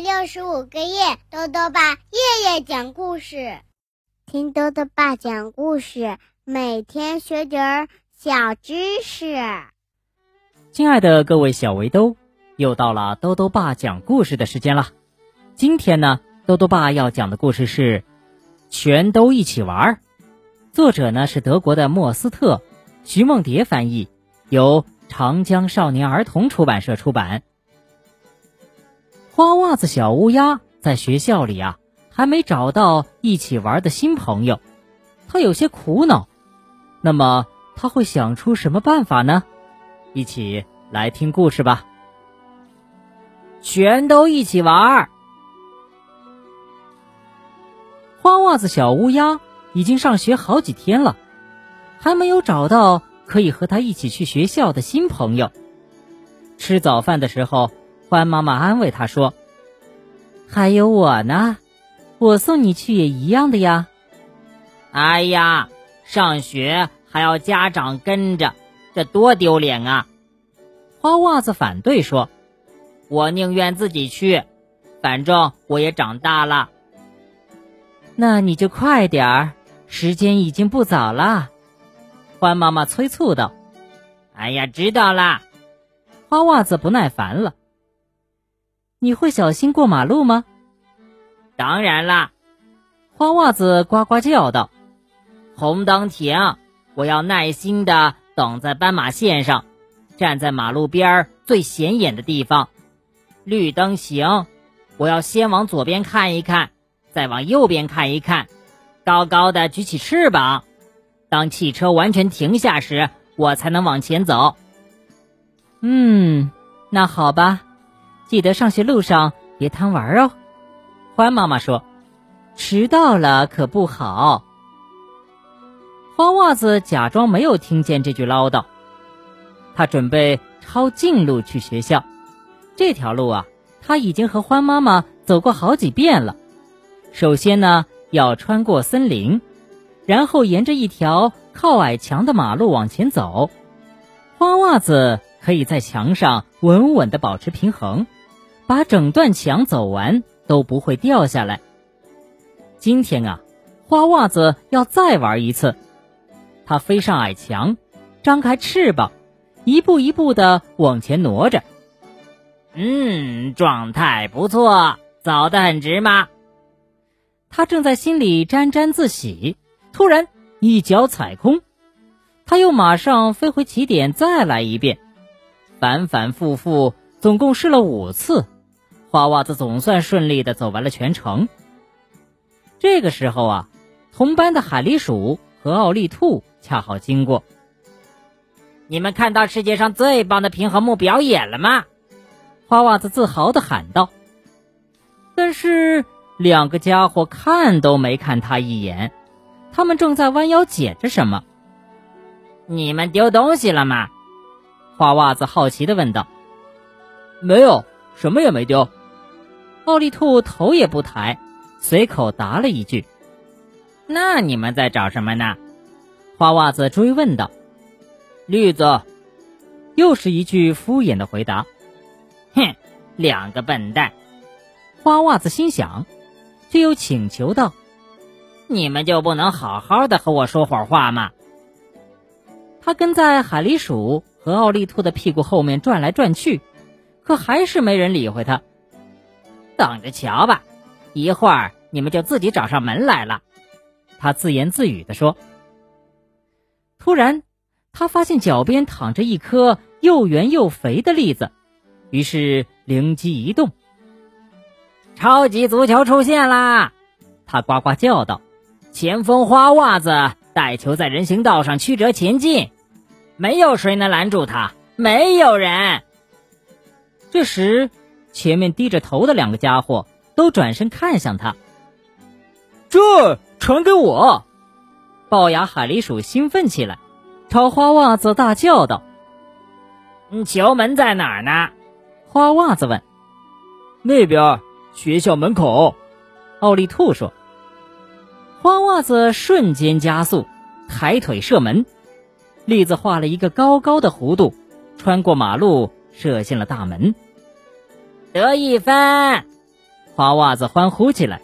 六十五个夜，豆豆爸夜夜讲故事，听豆豆爸讲故事，每天学点儿小知识。亲爱的各位小围兜，又到了豆豆爸讲故事的时间了。今天呢，豆豆爸要讲的故事是《全都一起玩》，作者呢是德国的莫斯特，徐梦蝶翻译，由长江少年儿童出版社出版。花袜子小乌鸦在学校里啊，还没找到一起玩的新朋友，他有些苦恼。那么他会想出什么办法呢？一起来听故事吧。全都一起玩。花袜子小乌鸦已经上学好几天了，还没有找到可以和他一起去学校的新朋友。吃早饭的时候。欢妈妈安慰他说：“还有我呢，我送你去也一样的呀。”哎呀，上学还要家长跟着，这多丢脸啊！花袜子反对说：“我宁愿自己去，反正我也长大了。”那你就快点儿，时间已经不早了。”欢妈妈催促道。“哎呀，知道啦。”花袜子不耐烦了。你会小心过马路吗？当然啦，花袜子呱呱叫道：“红灯停，我要耐心的等在斑马线上，站在马路边最显眼的地方。绿灯行，我要先往左边看一看，再往右边看一看，高高的举起翅膀。当汽车完全停下时，我才能往前走。”嗯，那好吧。记得上学路上别贪玩哦，欢妈妈说：“迟到了可不好。”花袜子假装没有听见这句唠叨，他准备抄近路去学校。这条路啊，他已经和欢妈妈走过好几遍了。首先呢，要穿过森林，然后沿着一条靠矮墙的马路往前走。花袜子可以在墙上稳稳的保持平衡。把整段墙走完都不会掉下来。今天啊，花袜子要再玩一次。它飞上矮墙，张开翅膀，一步一步的往前挪着。嗯，状态不错，走得很直吗？他正在心里沾沾自喜，突然一脚踩空，他又马上飞回起点，再来一遍，反反复复，总共试了五次。花袜子总算顺利的走完了全程。这个时候啊，同班的海狸鼠和奥利兔恰好经过。你们看到世界上最棒的平衡木表演了吗？花袜子自豪的喊道。但是两个家伙看都没看他一眼，他们正在弯腰捡着什么。你们丢东西了吗？花袜子好奇的问道。没有，什么也没丢。奥利兔头也不抬，随口答了一句：“那你们在找什么呢？”花袜子追问道。“绿子。”又是一句敷衍的回答。“哼，两个笨蛋。”花袜子心想，却又请求道：“你们就不能好好的和我说会儿话吗？”他跟在海狸鼠和奥利兔的屁股后面转来转去，可还是没人理会他。等着瞧吧，一会儿你们就自己找上门来了。”他自言自语地说。突然，他发现脚边躺着一颗又圆又肥的栗子，于是灵机一动，超级足球出现啦！他呱呱叫道：“前锋花袜子带球在人行道上曲折前进，没有谁能拦住他，没有人。”这时。前面低着头的两个家伙都转身看向他。这传给我！龅牙海狸鼠兴奋起来，朝花袜子大叫道：“球门在哪儿呢？”花袜子问。“那边，学校门口。”奥利兔说。花袜子瞬间加速，抬腿射门，栗子画了一个高高的弧度，穿过马路，射进了大门。得一分，花袜子欢呼起来。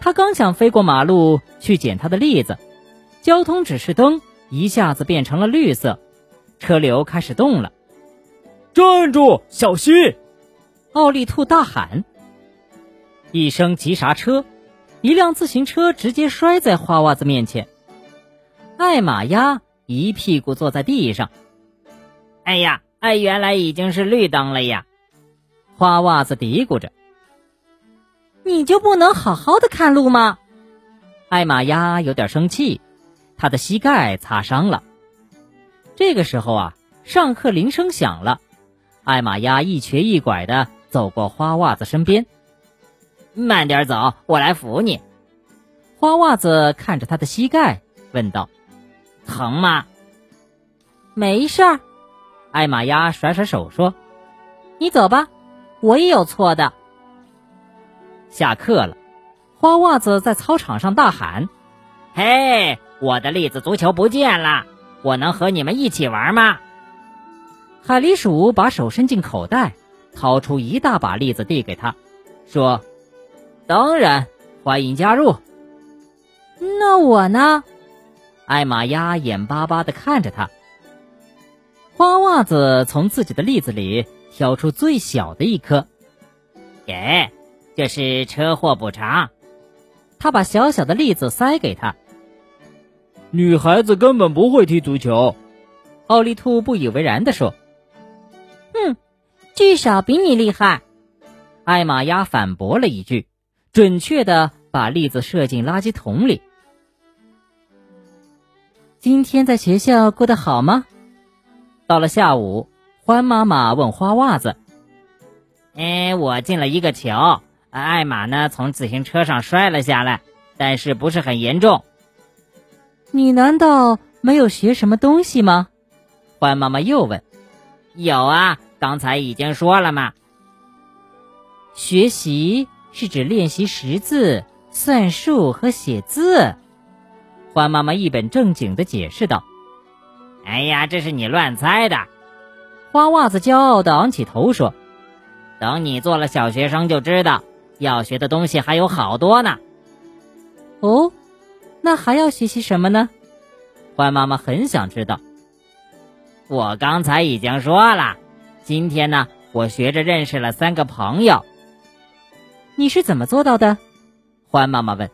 他刚想飞过马路去捡他的栗子，交通指示灯一下子变成了绿色，车流开始动了。站住，小心！奥利兔大喊。一声急刹车，一辆自行车直接摔在花袜子面前。艾玛鸭一屁股坐在地上。哎呀，哎，原来已经是绿灯了呀！花袜子嘀咕着。你就不能好好的看路吗？艾玛鸭有点生气，他的膝盖擦伤了。这个时候啊，上课铃声响了，艾玛鸭一瘸一拐的走过花袜子身边。慢点走，我来扶你。花袜子看着他的膝盖，问道：“疼吗？”“没事儿。”艾玛鸭甩甩手说：“你走吧，我也有错的。”下课了，花袜子在操场上大喊：“嘿，我的栗子足球不见了！我能和你们一起玩吗？”海狸鼠把手伸进口袋，掏出一大把栗子递给他，说：“当然，欢迎加入。”那我呢？艾玛鸭眼巴巴的看着他。花袜子从自己的栗子里挑出最小的一颗，给。这是车祸补偿。他把小小的栗子塞给他。女孩子根本不会踢足球，奥利兔不以为然地说：“哼，至少比你厉害。”艾玛鸭反驳了一句，准确的把栗子射进垃圾桶里。今天在学校过得好吗？到了下午，欢妈妈问花袜子：“哎，我进了一个球。”艾玛呢？从自行车上摔了下来，但是不是很严重。你难道没有学什么东西吗？欢妈妈又问。有啊，刚才已经说了嘛。学习是指练习识字、算术和写字。欢妈妈一本正经的解释道。哎呀，这是你乱猜的。花袜子骄傲地昂起头说：“等你做了小学生就知道。”要学的东西还有好多呢。哦，那还要学习什么呢？欢妈妈很想知道。我刚才已经说了，今天呢，我学着认识了三个朋友。你是怎么做到的？欢妈妈问。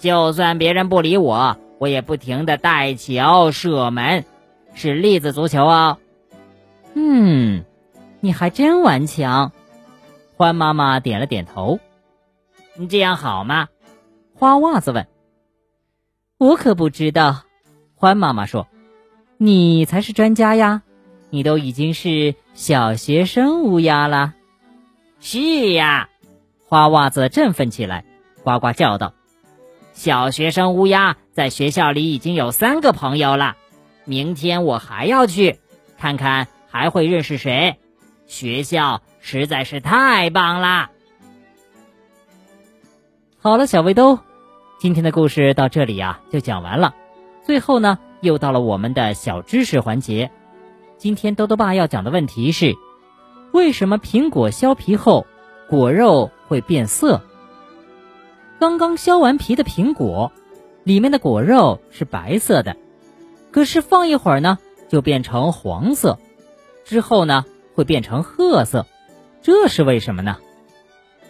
就算别人不理我，我也不停的带球、射门，是粒子足球哦。嗯，你还真顽强。欢妈妈点了点头，你这样好吗？花袜子问。我可不知道。欢妈妈说：“你才是专家呀，你都已经是小学生乌鸦了。”是呀，花袜子振奋起来，呱呱叫道：“小学生乌鸦在学校里已经有三个朋友了，明天我还要去，看看还会认识谁。学校。”实在是太棒啦！好了，小围兜，今天的故事到这里呀就讲完了。最后呢，又到了我们的小知识环节。今天兜兜爸要讲的问题是：为什么苹果削皮后果肉会变色？刚刚削完皮的苹果，里面的果肉是白色的，可是放一会儿呢，就变成黄色，之后呢，会变成褐色。这是为什么呢？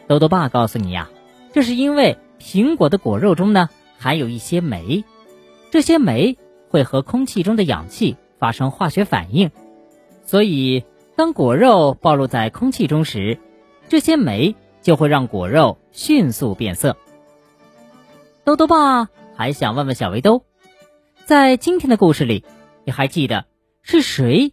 豆豆爸告诉你呀，这是因为苹果的果肉中呢含有一些酶，这些酶会和空气中的氧气发生化学反应，所以当果肉暴露在空气中时，这些酶就会让果肉迅速变色。豆豆爸还想问问小围兜，在今天的故事里，你还记得是谁